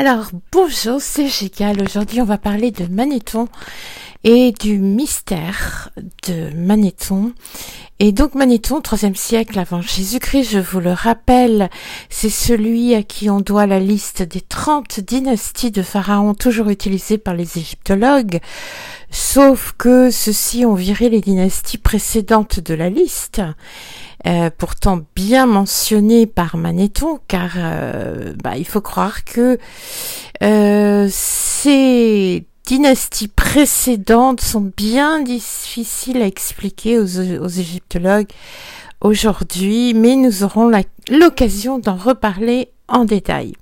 Alors, bonjour, c'est Gégal. Aujourd'hui, on va parler de Manéthon et du mystère de Manéthon. Et donc Manéthon, troisième siècle avant Jésus-Christ, je vous le rappelle, c'est celui à qui on doit la liste des 30 dynasties de pharaons toujours utilisées par les égyptologues, sauf que ceux-ci ont viré les dynasties précédentes de la liste. Euh, pourtant bien mentionné par Manéthon, car euh, bah, il faut croire que euh, ces dynasties précédentes sont bien difficiles à expliquer aux, aux égyptologues aujourd'hui, mais nous aurons l'occasion d'en reparler en détail.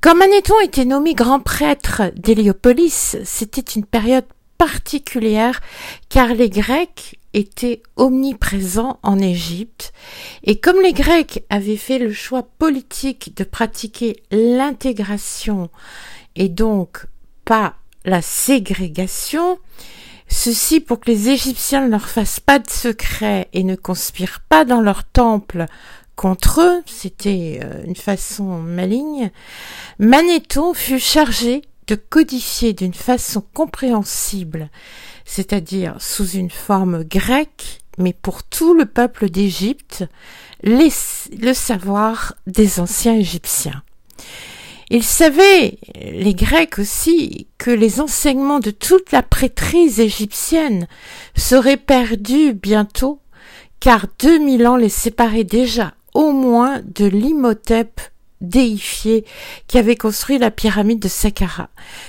Quand Manéthon était nommé grand prêtre d'Héliopolis, c'était une période particulière car les Grecs était omniprésent en Égypte, et comme les Grecs avaient fait le choix politique de pratiquer l'intégration et donc pas la ségrégation, ceci pour que les Égyptiens ne leur fassent pas de secret et ne conspirent pas dans leur temple contre eux, c'était euh, une façon maligne, Manéthon fut chargé de codifier d'une façon compréhensible c'est-à-dire sous une forme grecque, mais pour tout le peuple d'Égypte, le savoir des anciens Égyptiens. Ils savaient, les Grecs aussi, que les enseignements de toute la prêtrise égyptienne seraient perdus bientôt, car deux mille ans les séparaient déjà au moins de l'Imhotep déifié qui avait construit la pyramide de Saqqara.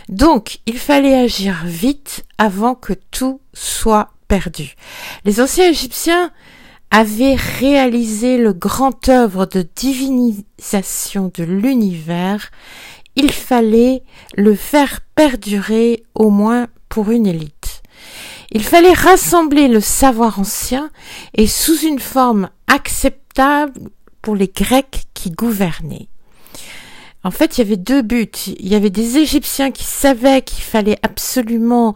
Donc, il fallait agir vite avant que tout soit perdu. Les anciens Égyptiens avaient réalisé le grand œuvre de divinisation de l'univers. Il fallait le faire perdurer au moins pour une élite. Il fallait rassembler le savoir ancien et sous une forme acceptable pour les Grecs qui gouvernaient. En fait, il y avait deux buts. Il y avait des Égyptiens qui savaient qu'il fallait absolument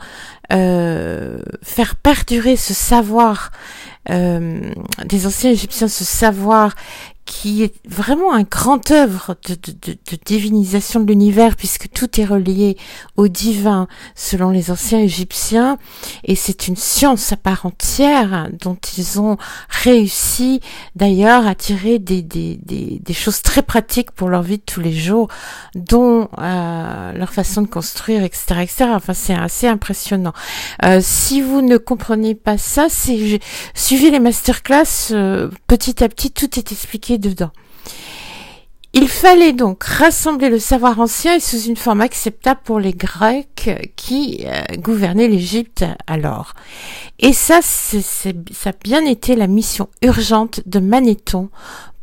euh, faire perdurer ce savoir euh, des anciens Égyptiens, ce savoir qui est vraiment un grand œuvre de, de, de, divinisation de l'univers puisque tout est relié au divin selon les anciens égyptiens. Et c'est une science à part entière dont ils ont réussi d'ailleurs à tirer des, des, des, des, choses très pratiques pour leur vie de tous les jours dont euh, leur façon de construire etc etc enfin c'est assez impressionnant. Euh, si vous ne comprenez pas ça c'est suivez les masterclass euh, petit à petit tout est expliqué dedans. Il fallait donc rassembler le savoir ancien et sous une forme acceptable pour les Grecs qui euh, gouvernaient l'Égypte alors. Et ça, ça a bien été la mission urgente de Manéthon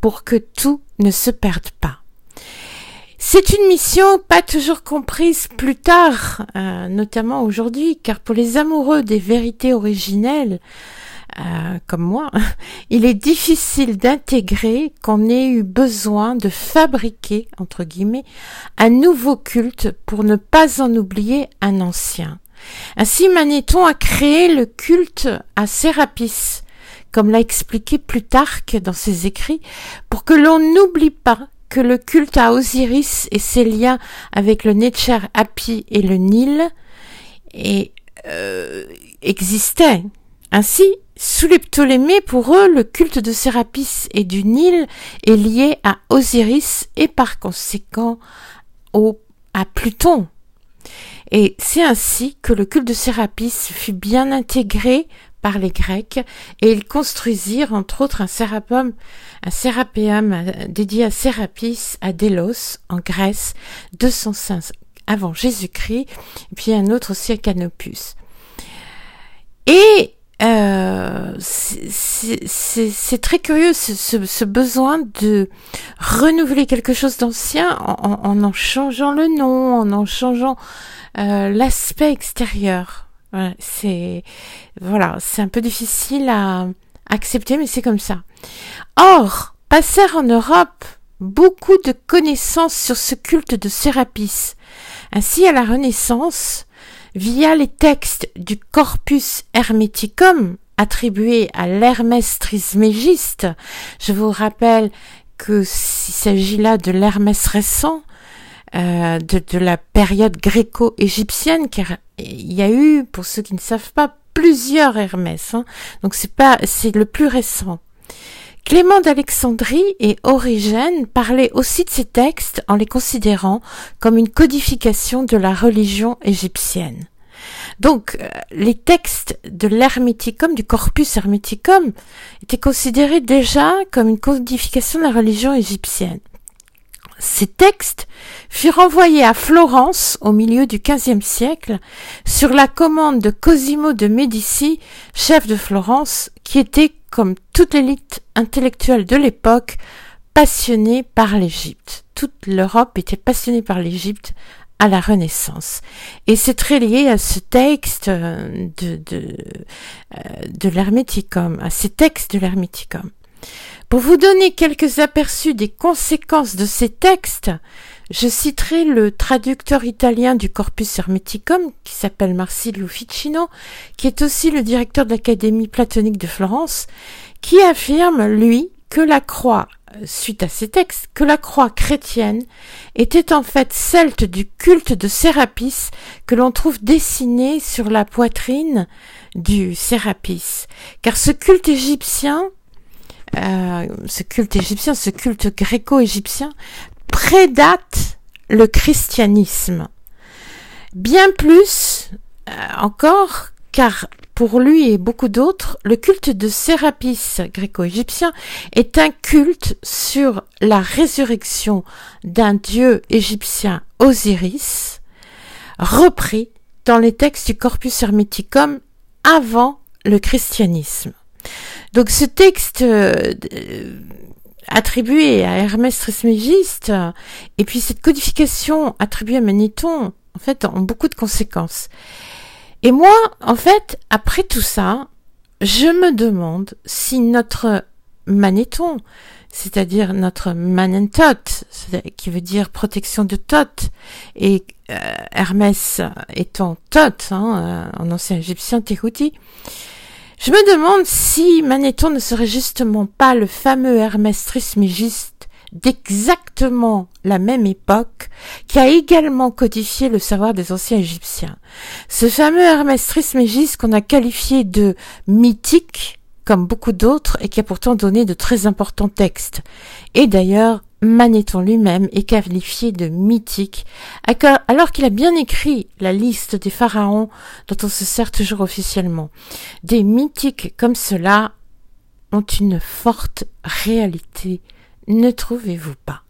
pour que tout ne se perde pas. C'est une mission pas toujours comprise plus tard, euh, notamment aujourd'hui, car pour les amoureux des vérités originelles, euh, comme moi, il est difficile d'intégrer qu'on ait eu besoin de fabriquer, entre guillemets, un nouveau culte pour ne pas en oublier un ancien. Ainsi, Manéthon a créé le culte à Sérapis, comme l'a expliqué Plutarque dans ses écrits, pour que l'on n'oublie pas que le culte à Osiris et ses liens avec le Netcher Hapi et le Nil et, euh, existaient. Ainsi, sous les Ptolémées, pour eux, le culte de Sérapis et du Nil est lié à Osiris et par conséquent au, à Pluton. Et c'est ainsi que le culte de Sérapis fut bien intégré par les Grecs et ils construisirent entre autres un sérapum, sérapéum dédié à Sérapis à Délos en Grèce 205 avant Jésus-Christ puis un autre aussi à Canopus. Et euh, c'est très curieux ce, besoin de renouveler quelque chose d'ancien en, en, changeant le nom, en en changeant euh, l'aspect extérieur. c'est voilà, c'est un peu difficile à accepter, mais c'est comme ça. Or, passèrent en Europe beaucoup de connaissances sur ce culte de Sérapis. Ainsi, à la Renaissance, via les textes du Corpus Hermeticum attribué à l'Hermès Trismégiste. Je vous rappelle que s'il s'agit là de l'Hermès récent, euh, de, la période gréco-égyptienne, car il y a eu, pour ceux qui ne savent pas, plusieurs Hermès. Hein. Donc c'est pas, c'est le plus récent. Clément d'Alexandrie et Origène parlaient aussi de ces textes en les considérant comme une codification de la religion égyptienne. Donc, euh, les textes de l'Herméticum, du corpus Hermeticum, étaient considérés déjà comme une codification de la religion égyptienne. Ces textes furent envoyés à Florence au milieu du XVe siècle sur la commande de Cosimo de Médicis, chef de Florence, qui était, comme toute l'élite intellectuelle de l'époque, passionné par l'Égypte. Toute l'Europe était passionnée par l'Égypte à la Renaissance. Et c'est très lié à ce texte euh, euh, de l'Herméticum, à ces textes de l'Herméticum. Pour vous donner quelques aperçus des conséquences de ces textes, je citerai le traducteur italien du Corpus Hermeticum, qui s'appelle Marsilio Ficino, qui est aussi le directeur de l'Académie platonique de Florence, qui affirme, lui, que la croix, suite à ces textes, que la croix chrétienne était en fait celte du culte de Sérapis que l'on trouve dessiné sur la poitrine du Sérapis. Car ce culte égyptien, euh, ce culte égyptien, ce culte gréco-égyptien, prédate le christianisme. Bien plus euh, encore, car pour lui et beaucoup d'autres, le culte de Sérapis gréco-égyptien est un culte sur la résurrection d'un dieu égyptien Osiris, repris dans les textes du Corpus Hermeticum avant le christianisme. Donc ce texte euh, attribué à Hermès Trismégiste et puis cette codification attribuée à Manéthon, en fait, ont beaucoup de conséquences. Et moi, en fait, après tout ça, je me demande si notre manéton, c'est-à-dire notre manentot, qui veut dire protection de Thoth, et euh, Hermès étant Thoth, hein, euh, en ancien égyptien Tehuti, je me demande si Manéthon ne serait justement pas le fameux Hermès Trismégiste d'exactement la même époque, qui a également codifié le savoir des anciens Égyptiens. Ce fameux Hermès Trismégis qu'on a qualifié de mythique, comme beaucoup d'autres, et qui a pourtant donné de très importants textes. Et d'ailleurs, Manéthon lui-même est qualifié de mythique, alors qu'il a bien écrit la liste des pharaons dont on se sert toujours officiellement. Des mythiques comme cela ont une forte réalité ne trouvez-vous pas?